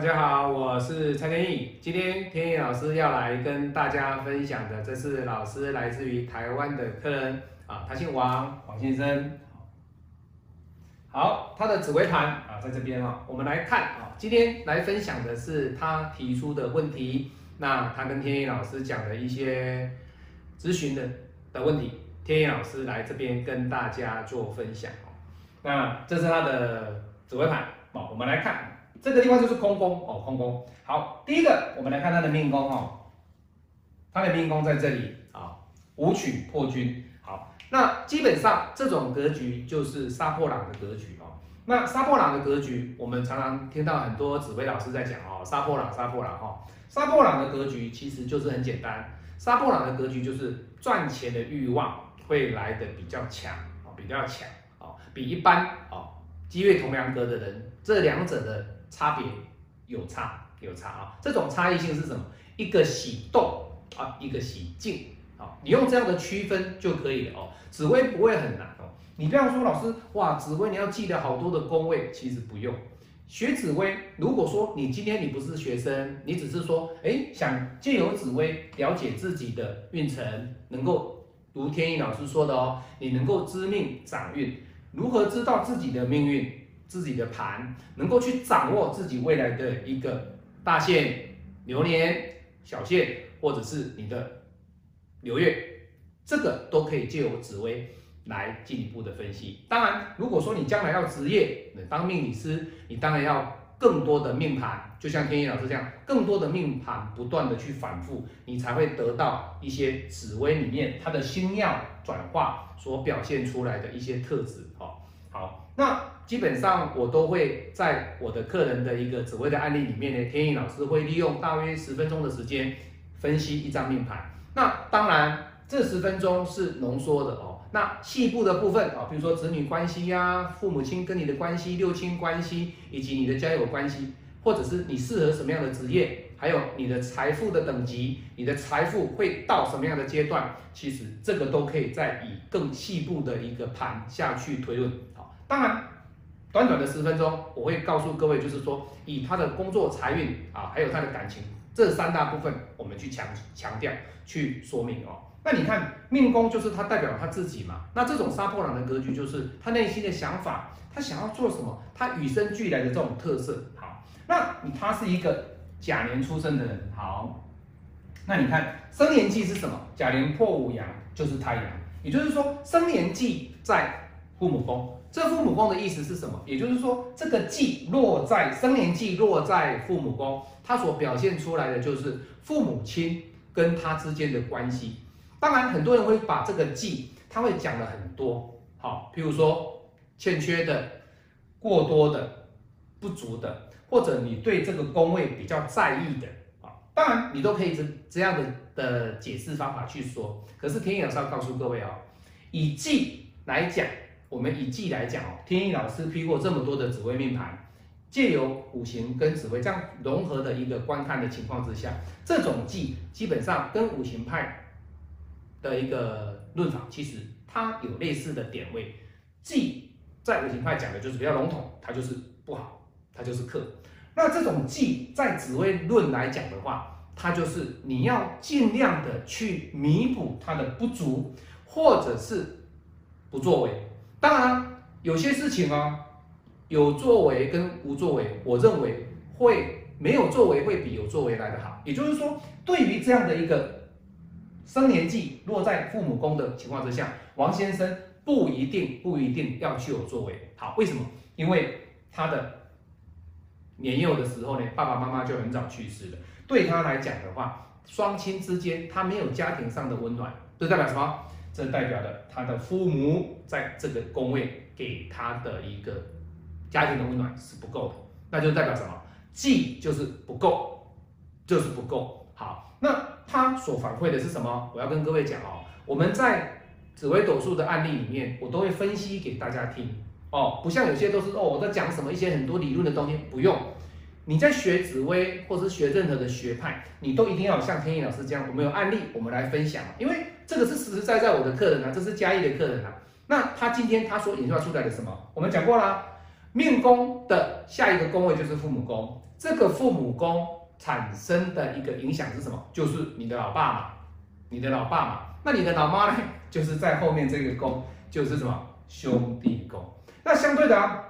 大家好，我是蔡天意。今天天意老师要来跟大家分享的，这是老师来自于台湾的客人啊，他姓王，王先生。好，他的紫微盘啊，在这边啊，我们来看啊，今天来分享的是他提出的问题，那他跟天意老师讲的一些咨询的的问题，天意老师来这边跟大家做分享哦。那这是他的紫微盘，好，我们来看。这个地方就是空宫哦，空宫。好，第一个我们来看他的命宫哦，他的命宫在这里啊，武曲破军。好，那基本上这种格局就是杀破狼的格局哦。那杀破狼的格局，我们常常听到很多紫薇老师在讲哦，杀破狼，杀破狼哈。杀破狼的格局其实就是很简单，杀破狼的格局就是赚钱的欲望会来的比较强哦，比较强哦，比一般哦积月同梁格的人，这两者的。差别有差有差啊，这种差异性是什么？一个喜动啊，一个喜静啊，你用这样的区分就可以了哦。紫薇不会很难哦，你不要说老师哇，紫薇你要记得好多的宫位，其实不用。学紫薇，如果说你今天你不是学生，你只是说哎想借由紫薇了解自己的运程，能够如天意老师说的哦，你能够知命掌运，如何知道自己的命运？自己的盘能够去掌握自己未来的一个大限、流年、小限，或者是你的流月，这个都可以借由紫薇来进一步的分析。当然，如果说你将来要职业，当命理师，你当然要更多的命盘，就像天意老师这样，更多的命盘不断的去反复，你才会得到一些紫薇里面它的星耀转化所表现出来的一些特质。好，好，那。基本上我都会在我的客人的一个紫微的案例里面呢，天意老师会利用大约十分钟的时间分析一张命盘。那当然这十分钟是浓缩的哦。那细部的部分啊，比如说子女关系呀、父母亲跟你的关系、六亲关系，以及你的交友关系，或者是你适合什么样的职业，还有你的财富的等级，你的财富会到什么样的阶段，其实这个都可以再以更细部的一个盘下去推论。好，当然。短短的十分钟，我会告诉各位，就是说，以他的工作财运啊，还有他的感情这三大部分，我们去强强调去说明哦。那你看命宫就是他代表他自己嘛，那这种杀破狼的格局就是他内心的想法，他想要做什么，他与生俱来的这种特色。好，那你他是一个甲年出生的人，好，那你看生年纪是什么？甲年破五阳就是太阳，也就是说生年纪在父母宫。这父母宫的意思是什么？也就是说，这个忌落在生年忌落在父母宫，它所表现出来的就是父母亲跟他之间的关系。当然，很多人会把这个忌，他会讲了很多，好，譬如说欠缺的、过多的、不足的，或者你对这个宫位比较在意的，啊，当然你都可以这这样的的解释方法去说。可是天老师要告诉各位啊，以忌来讲。我们以季来讲哦，天意老师批过这么多的紫微命盘，借由五行跟紫微这样融合的一个观看的情况之下，这种季基本上跟五行派的一个论法，其实它有类似的点位。季在五行派讲的就是比较笼统，它就是不好，它就是克。那这种季在紫微论来讲的话，它就是你要尽量的去弥补它的不足，或者是不作为。当然，有些事情啊，有作为跟无作为，我认为会没有作为会比有作为来得好。也就是说，对于这样的一个生年纪落在父母宫的情况之下，王先生不一定不一定要去有作为。好，为什么？因为他的年幼的时候呢，爸爸妈妈就很早去世了。对他来讲的话，双亲之间他没有家庭上的温暖，这代表什么？这代表了他的父母在这个宫位给他的一个家庭的温暖是不够的，那就代表什么？忌就是不够，就是不够。好，那他所反馈的是什么？我要跟各位讲哦，我们在紫微斗数的案例里面，我都会分析给大家听哦，不像有些都是哦我在讲什么一些很多理论的东西，不用。你在学紫微或者是学任何的学派，你都一定要像天意老师这样，我们有案例，我们来分享，因为。这个是实实在在我的客人啊，这是嘉义的客人啊。那他今天他所引发出来的什么？我们讲过啦，命宫的下一个宫位就是父母宫，这个父母宫产生的一个影响是什么？就是你的老爸嘛，你的老爸嘛。那你的老妈呢？就是在后面这个宫，就是什么兄弟宫。那相对的啊，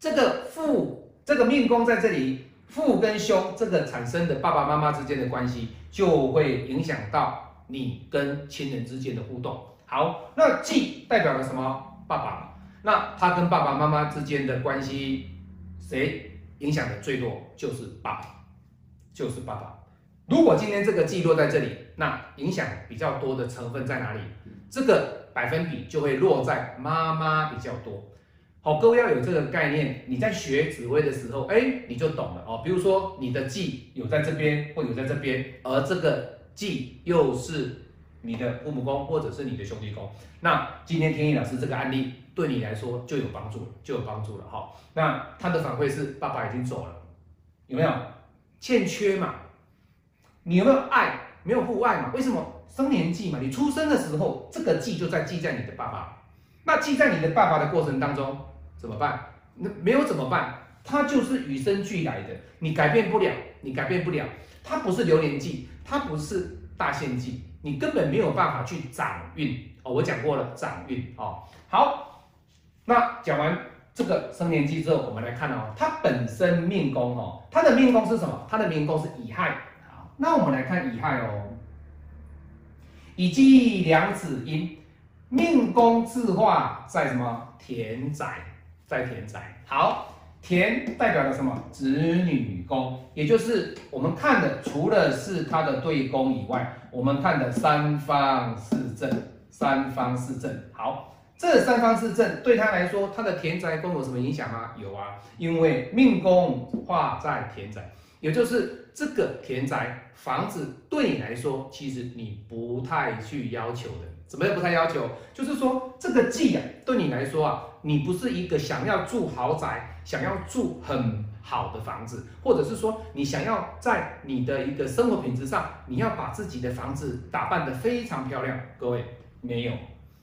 这个父这个命宫在这里，父跟兄这个产生的爸爸妈妈之间的关系，就会影响到你跟亲人之间的互动。好，那忌代表了什么？爸爸。那他跟爸爸妈妈之间的关系，谁影响的最多？就是爸爸，就是爸爸。如果今天这个记落在这里，那影响比较多的成分在哪里？这个百分比就会落在妈妈比较多。好，各位要有这个概念，你在学指挥的时候，哎，你就懂了哦。比如说你的忌有在这边，或有在这边，而这个忌又是你的父母宫或者是你的兄弟宫，那今天天意老师这个案例。对你来说就有帮助，就有帮助了哈。那他的反馈是爸爸已经走了，有没有欠缺嘛？你有没有爱？没有父爱嘛？为什么生年记嘛？你出生的时候，这个记就在记在你的爸爸。那记在你的爸爸的过程当中怎么办？那没有怎么办？他就是与生俱来的，你改变不了，你改变不了。它不是流年记，它不是大限记，你根本没有办法去掌运哦。我讲过了，掌运哦。好。那讲完这个生年忌之后，我们来看哦，它本身命宫哦，它的命宫是什么？它的命宫是乙亥。好，那我们来看乙亥哦，乙己两子阴，命宫自化在什么？田宅，在田宅。好，田代表了什么？子女宫，也就是我们看的，除了是它的对宫以外，我们看的三方四正，三方四正。好。这三方四正对他来说，他的田宅宫有什么影响吗？有啊，因为命宫化在田宅，也就是这个田宅房子对你来说，其实你不太去要求的。怎么样不太要求？就是说这个忌啊，对你来说啊，你不是一个想要住豪宅、想要住很好的房子，或者是说你想要在你的一个生活品质上，你要把自己的房子打扮得非常漂亮。各位没有，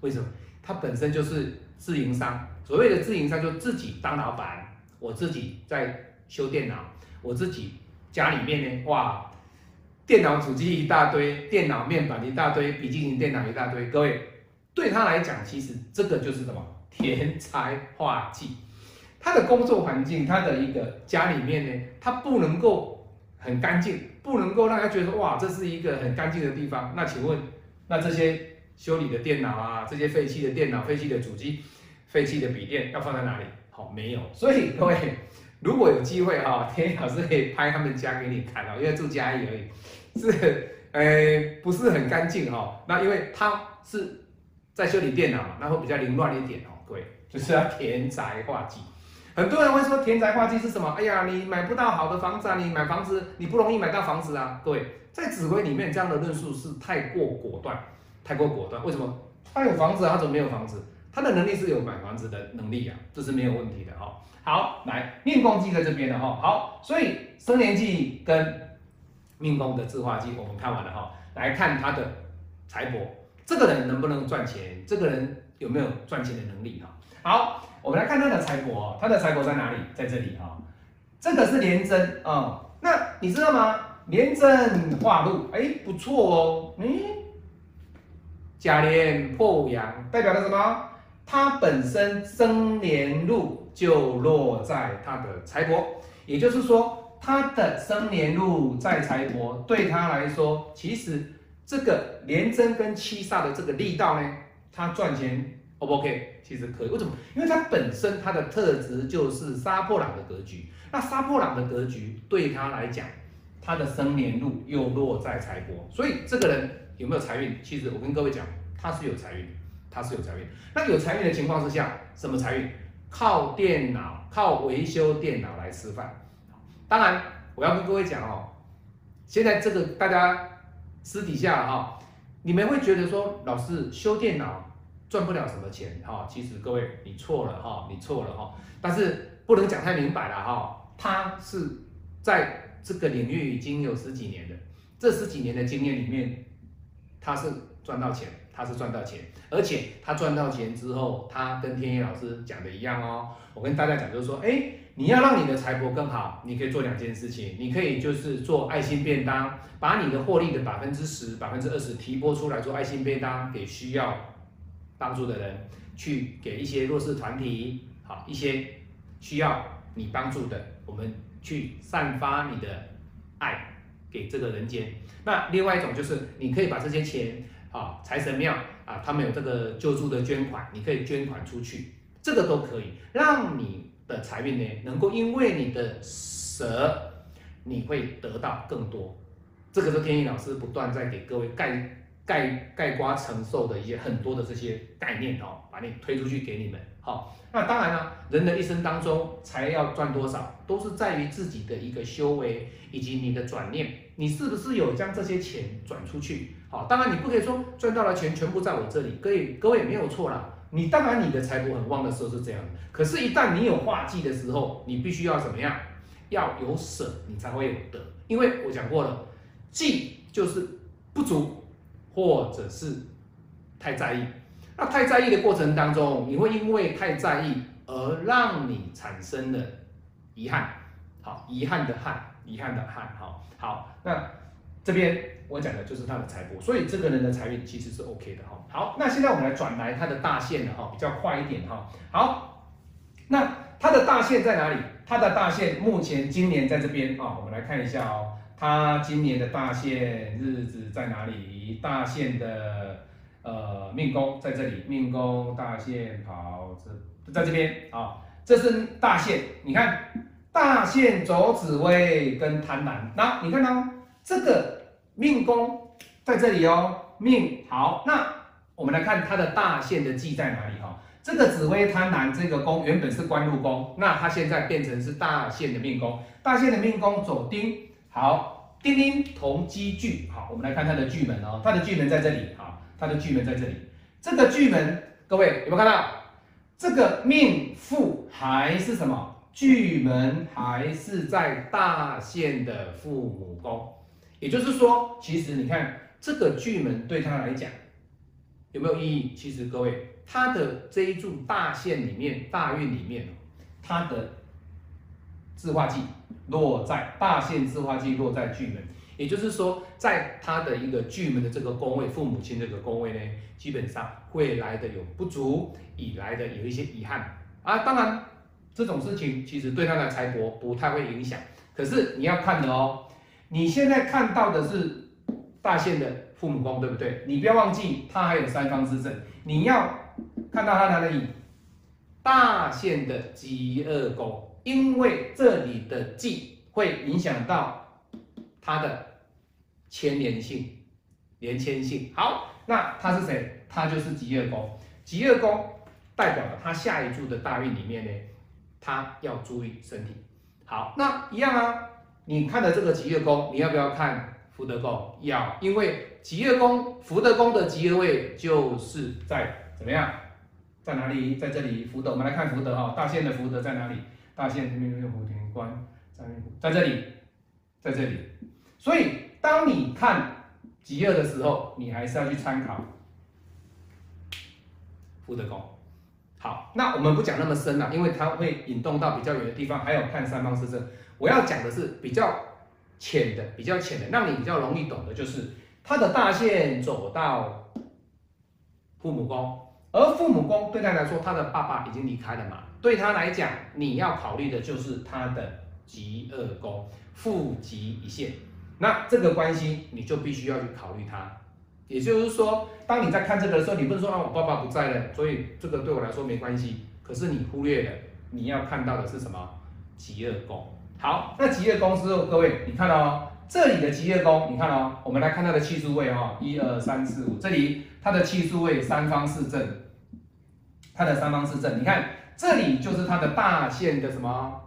为什么？它本身就是自营商，所谓的自营商就自己当老板，我自己在修电脑，我自己家里面呢，哇，电脑主机一大堆，电脑面板一大堆，笔记型电脑一大堆，各位对他来讲，其实这个就是什么田财化忌，他的工作环境，他的一个家里面呢，他不能够很干净，不能够让他觉得哇，这是一个很干净的地方。那请问，那这些？修理的电脑啊，这些废弃的电脑、废弃的主机、废弃的笔电要放在哪里？好，没有。所以各位，如果有机会哈，天老师可以拍他们家给你看哦，因为住家里而已，是呃不是很干净哈。那因为他是在修理电脑嘛，那会比较凌乱一点哦。各位，就是要田宅化忌。很多人会说田宅化忌是什么？哎呀，你买不到好的房子啊，你买房子你不容易买到房子啊。各位，在指挥里面这样的论述是太过果断。太过果断，为什么？他有房子啊，他怎么没有房子？他的能力是有买房子的能力啊，这是没有问题的哈。好，来命宫记在这边的哈。好，所以生年记跟命宫的字化记我们看完了哈。来看他的财帛，这个人能不能赚钱？这个人有没有赚钱的能力哈？好，我们来看他的财帛，他的财帛在哪里？在这里哈。这个是廉贞啊，那你知道吗？廉贞化禄，哎，不错哦，嗯。甲年破五阳，代表了什么？他本身生年禄就落在他的财帛，也就是说，他的生年禄在财帛，对他来说，其实这个廉贞跟七煞的这个力道呢，他赚钱 O 不 OK？其实可以，为什么？因为他本身他的特质就是杀破狼的格局，那杀破狼的格局对他来讲，他的生年禄又落在财帛，所以这个人。有没有财运？其实我跟各位讲，他是有财运，他是有财运。那有财运的情况之下，什么财运？靠电脑，靠维修电脑来吃饭。当然，我要跟各位讲哦，现在这个大家私底下哈，你们会觉得说，老师修电脑赚不了什么钱哈。其实各位，你错了哈，你错了哈。但是不能讲太明白了哈。他是在这个领域已经有十几年的，这十几年的经验里面。他是赚到钱，他是赚到钱，而且他赚到钱之后，他跟天野老师讲的一样哦。我跟大家讲就是说，哎，你要让你的财帛更好，你可以做两件事情，你可以就是做爱心便当，把你的获利的百分之十、百分之二十提拨出来做爱心便当，给需要帮助的人，去给一些弱势团体，好一些需要你帮助的，我们去散发你的爱。给这个人间，那另外一种就是你可以把这些钱啊，财神庙啊，他们有这个救助的捐款，你可以捐款出去，这个都可以让你的财运呢，能够因为你的舍，你会得到更多。这个是天意老师不断在给各位盖盖盖瓜承受的一些很多的这些概念哦，把你推出去给你们。好，那当然了，人的一生当中，财要赚多少，都是在于自己的一个修为以及你的转念，你是不是有将这些钱转出去？好，当然你不可以说赚到了钱全部在我这里，各位各位没有错啦。你当然你的财帛很旺的时候是这样的，可是，一旦你有化忌的时候，你必须要怎么样？要有舍，你才会有得。因为我讲过了，忌就是不足，或者是太在意。那太在意的过程当中，你会因为太在意而让你产生了遗憾。好，遗憾的憾，遗憾的憾。好，好，那这边我讲的就是他的财帛，所以这个人的财运其实是 OK 的哈。好，那现在我们来转来他的大限了哈，比较快一点哈。好，那他的大限在哪里？他的大限目前今年在这边啊，我们来看一下哦，他今年的大限日子在哪里？大限的。呃，命宫在这里，命宫大限跑这在这边啊，这是大限。你看大限走紫薇跟贪婪，那你看到这个命宫在这里哦，命好。那我们来看它的大限的忌在哪里哈？这个紫薇贪婪这个宫原本是官禄宫，那它现在变成是大限的命宫。大限的命宫走丁，好，丁丁同积聚，好，我们来看它的巨门哦，它的巨门在这里，好。它的巨门在这里，这个巨门，各位有没有看到？这个命父还是什么？巨门还是在大限的父母宫，也就是说，其实你看这个巨门对他来讲有没有意义？其实各位，他的这一柱大限里面，大运里面，他的字化忌落在大限，字化忌落在巨门。也就是说，在他的一个巨门的这个宫位，父母亲这个宫位呢，基本上会来的有不足，以来的有一些遗憾啊。当然，这种事情其实对他的财帛不太会影响。可是你要看的哦，你现在看到的是大限的父母宫，对不对？你不要忘记，他还有三方之正。你要看到他哪里？大限的极恶宫，因为这里的忌会影响到他的。牵连性、连牵性，好，那他是谁？他就是极恶宫。极恶宫代表了他下一柱的大运里面呢，他要注意身体。好，那一样啊，你看的这个吉月宫，你要不要看福德宫？要，因为吉月宫、福德宫的吉月位就是在怎么样？在哪里？在这里，福德。我们来看福德哈，大限的福德在哪里？大限命运福田关在在这里，在这里，所以。当你看极恶的时候，你还是要去参考福德宫。好，那我们不讲那么深了，因为它会引动到比较远的地方，还有看三方四正。我要讲的是比较浅的，比较浅的，让你比较容易懂的，就是他的大限走到父母宫，而父母宫对他来说，他的爸爸已经离开了嘛，对他来讲，你要考虑的就是他的极恶宫，父极一线。那这个关系你就必须要去考虑它，也就是说，当你在看这个的时候，你不是说啊我爸爸不在了，所以这个对我来说没关系。可是你忽略了你要看到的是什么？极恶宫。好，那吉业宫之后，各位你看哦，这里的吉业宫，你看哦，我们来看它的气数位哈，一二三四五，这里它的气数位三方四正，它的三方四正，你看这里就是它的大限的什么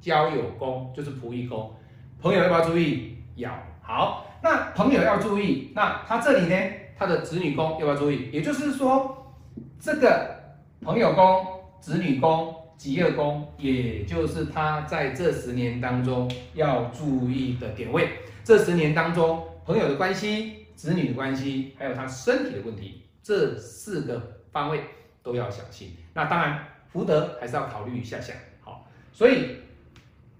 交友宫，就是仆役宫，朋友要不要注意？要好，那朋友要注意，那他这里呢，他的子女宫要不要注意？也就是说，这个朋友宫、子女宫、吉恶宫，也就是他在这十年当中要注意的点位。这十年当中，朋友的关系、子女的关系，还有他身体的问题，这四个方位都要小心。那当然，福德还是要考虑一下下。好，所以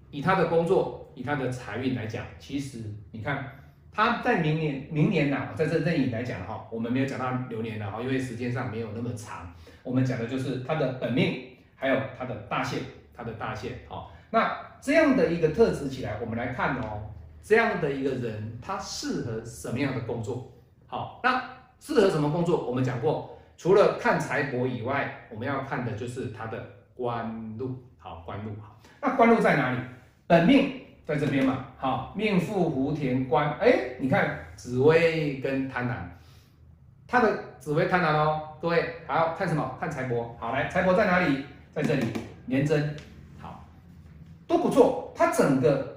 以他的工作，以他的财运来讲，其实你看他在明年明年呢，在这任意来讲哈，我们没有讲到流年了哈，因为时间上没有那么长，我们讲的就是他的本命，还有他的大限，他的大限。好，那这样的一个特质起来，我们来看哦。这样的一个人，他适合什么样的工作？好，那适合什么工作？我们讲过，除了看财帛以外，我们要看的就是他的官禄。好，官禄好，那官禄在哪里？本命在这边嘛。好，命富福田官。哎，你看紫薇跟贪婪，他的紫薇贪婪哦。各位，好看什么？看财帛。好，来，财帛在哪里？在这里，年真。好，都不错。他整个。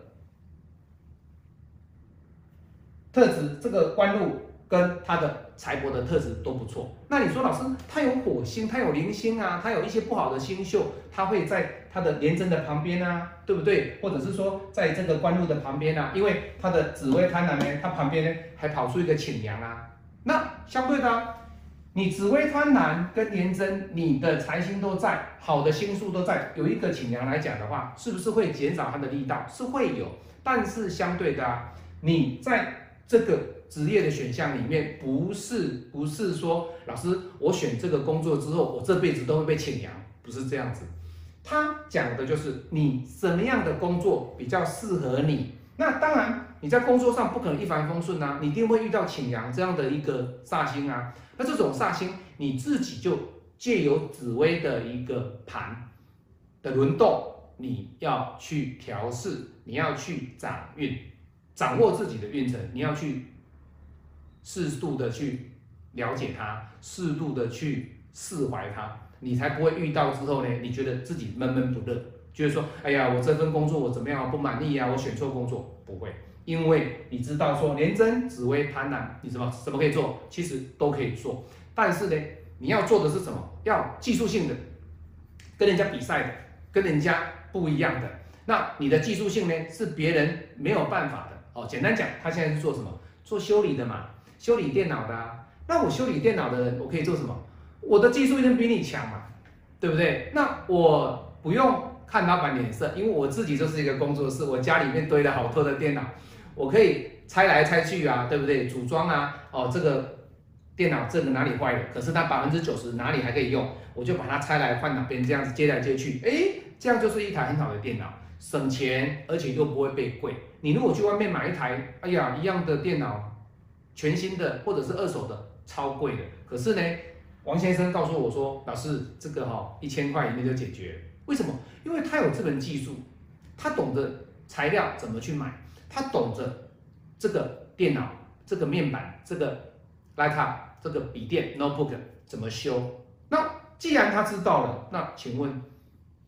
特质这个官禄跟他的财帛的特质都不错。那你说老师，他有火星，他有零星啊，他有一些不好的星宿，他会在他的廉贞的旁边啊，对不对？或者是说在这个官禄的旁边啊，因为他的紫微贪婪呢，他旁边呢还跑出一个请阳啊。那相对的，你紫微贪婪跟廉贞，你的财星都在，好的星数都在，有一个请娘来讲的话，是不是会减少他的力道？是会有，但是相对的啊，你在。这个职业的选项里面，不是不是说老师，我选这个工作之后，我这辈子都会被请娘，不是这样子。他讲的就是你什么样的工作比较适合你。那当然，你在工作上不可能一帆风顺啊，你一定会遇到请羊这样的一个煞星啊。那这种煞星，你自己就借由紫薇的一个盘的轮动，你要去调试，你要去掌运。掌握自己的运程，你要去适度的去了解它，适度的去释怀它，你才不会遇到之后呢，你觉得自己闷闷不乐，就是说，哎呀，我这份工作我怎么样不满意啊，我选错工作，不会，因为你知道说，连真紫薇贪婪，你什么什么可以做，其实都可以做，但是呢，你要做的是什么？要技术性的，跟人家比赛的，跟人家不一样的，那你的技术性呢，是别人没有办法的。哦，简单讲，他现在是做什么？做修理的嘛，修理电脑的。那我修理电脑的人，我可以做什么？我的技术一定比你强嘛，对不对？那我不用看老板脸色，因为我自己就是一个工作室，我家里面堆了好多的电脑，我可以拆来拆去啊，对不对？组装啊，哦，这个电脑这个哪里坏了？可是它百分之九十哪里还可以用，我就把它拆来换哪边，这样子接来接去，哎，这样就是一台很好的电脑。省钱，而且又不会被贵。你如果去外面买一台，哎呀，一样的电脑，全新的或者是二手的，超贵的。可是呢，王先生告诉我说，老师，这个哈一千块以内就解决。为什么？因为他有这门技术，他懂得材料怎么去买，他懂得这个电脑、这个面板、这个 laptop、这个笔电 notebook 怎么修。那既然他知道了，那请问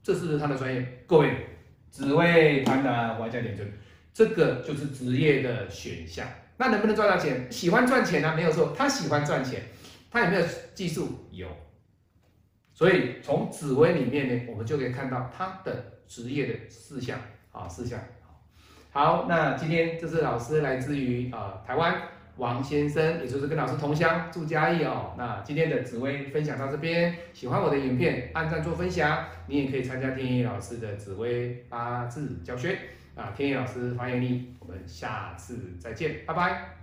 这是不是他的专业？各位。紫薇贪婪，外加点准，这个就是职业的选项。那能不能赚到钱？喜欢赚钱啊，没有错，他喜欢赚钱。他有没有技术？有。所以从紫薇里面呢，我们就可以看到他的职业的事项啊，事项。好，那今天这是老师来自于啊台湾王先生，也就是跟老师同乡住嘉义哦。那今天的紫薇分享到这边，喜欢我的影片，按赞做分享。你也可以参加天意老师的紫薇八字教学啊，天意老师欢迎你，我们下次再见，拜拜。